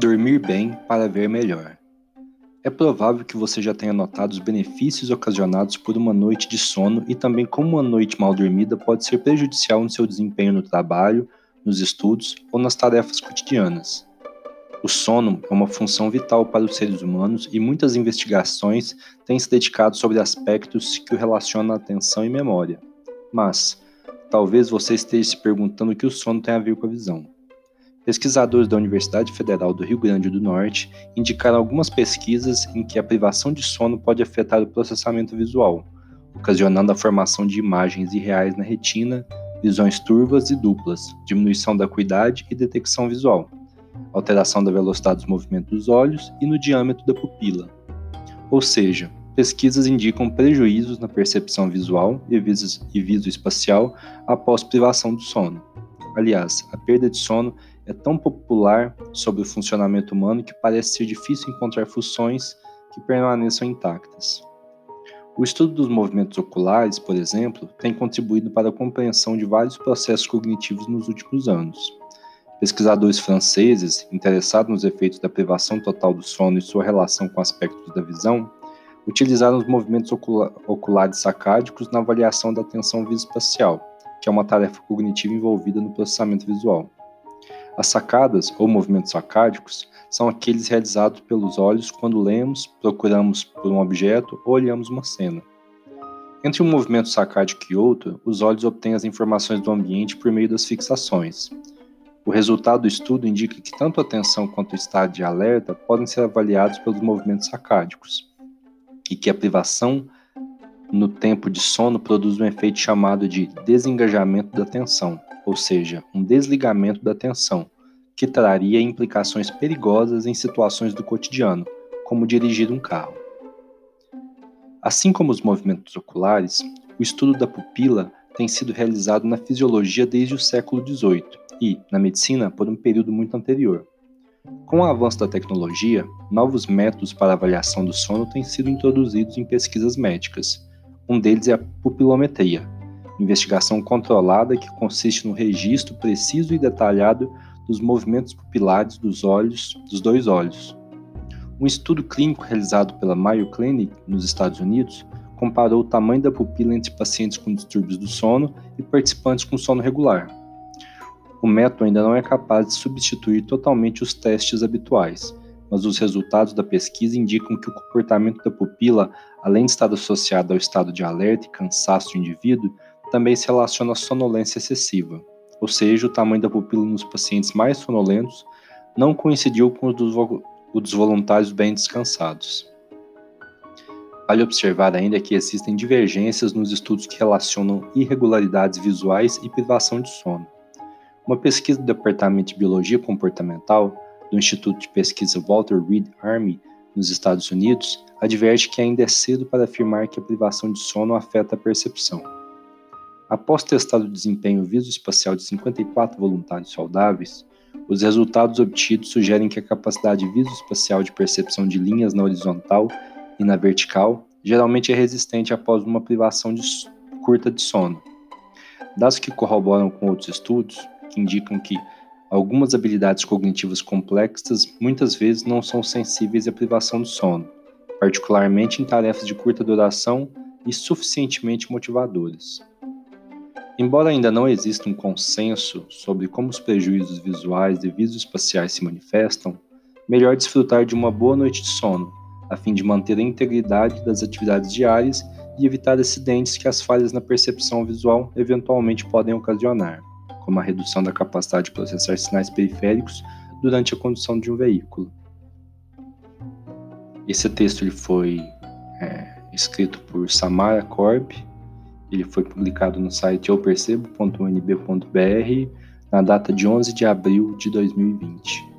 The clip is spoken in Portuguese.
Dormir bem para ver melhor. É provável que você já tenha notado os benefícios ocasionados por uma noite de sono e também como uma noite mal dormida pode ser prejudicial no seu desempenho no trabalho, nos estudos ou nas tarefas cotidianas. O sono é uma função vital para os seres humanos e muitas investigações têm se dedicado sobre aspectos que o relacionam à atenção e memória. Mas, talvez você esteja se perguntando o que o sono tem a ver com a visão. Pesquisadores da Universidade Federal do Rio Grande do Norte indicaram algumas pesquisas em que a privação de sono pode afetar o processamento visual, ocasionando a formação de imagens irreais na retina, visões turvas e duplas, diminuição da acuidade e detecção visual, alteração da velocidade dos movimentos dos olhos e no diâmetro da pupila. Ou seja, pesquisas indicam prejuízos na percepção visual e visoespacial após privação do sono. Aliás, a perda de sono é tão popular sobre o funcionamento humano que parece ser difícil encontrar funções que permaneçam intactas. O estudo dos movimentos oculares, por exemplo, tem contribuído para a compreensão de vários processos cognitivos nos últimos anos. Pesquisadores franceses, interessados nos efeitos da privação total do sono e sua relação com aspectos da visão, utilizaram os movimentos oculares sacádicos na avaliação da atenção visoespacial, que é uma tarefa cognitiva envolvida no processamento visual. As sacadas, ou movimentos sacádicos, são aqueles realizados pelos olhos quando lemos, procuramos por um objeto ou olhamos uma cena. Entre um movimento sacádico e outro, os olhos obtêm as informações do ambiente por meio das fixações. O resultado do estudo indica que tanto a atenção quanto o estado de alerta podem ser avaliados pelos movimentos sacádicos, e que a privação no tempo de sono produz um efeito chamado de desengajamento da atenção, ou seja, um desligamento da atenção, que traria implicações perigosas em situações do cotidiano, como dirigir um carro. Assim como os movimentos oculares, o estudo da pupila tem sido realizado na fisiologia desde o século XVIII e, na medicina, por um período muito anterior. Com o avanço da tecnologia, novos métodos para avaliação do sono têm sido introduzidos em pesquisas médicas. Um deles é a pupilometria, investigação controlada que consiste no registro preciso e detalhado dos movimentos pupilares dos olhos, dos dois olhos. Um estudo clínico realizado pela Mayo Clinic nos Estados Unidos comparou o tamanho da pupila entre pacientes com distúrbios do sono e participantes com sono regular. O método ainda não é capaz de substituir totalmente os testes habituais, mas os resultados da pesquisa indicam que o comportamento da pupila, além de estar associado ao estado de alerta e cansaço do indivíduo, também se relaciona à sonolência excessiva, ou seja, o tamanho da pupila nos pacientes mais sonolentos não coincidiu com o dos, dos voluntários bem descansados. Vale observar ainda que existem divergências nos estudos que relacionam irregularidades visuais e privação de sono. Uma pesquisa do Departamento de Biologia Comportamental do Instituto de Pesquisa Walter Reed Army, nos Estados Unidos, adverte que ainda é cedo para afirmar que a privação de sono afeta a percepção. Após testar o desempenho visoespacial de 54 voluntários saudáveis, os resultados obtidos sugerem que a capacidade visoespacial de percepção de linhas na horizontal e na vertical geralmente é resistente após uma privação de curta de sono. Dados que corroboram com outros estudos, que indicam que algumas habilidades cognitivas complexas muitas vezes não são sensíveis à privação do sono, particularmente em tarefas de curta duração e suficientemente motivadoras. Embora ainda não exista um consenso sobre como os prejuízos visuais e visoespaciais se manifestam, melhor desfrutar de uma boa noite de sono, a fim de manter a integridade das atividades diárias e evitar acidentes que as falhas na percepção visual eventualmente podem ocasionar, como a redução da capacidade de processar sinais periféricos durante a condução de um veículo. Esse texto ele foi é, escrito por Samara Korb ele foi publicado no site eupercebo.unb.br na data de 11 de abril de 2020.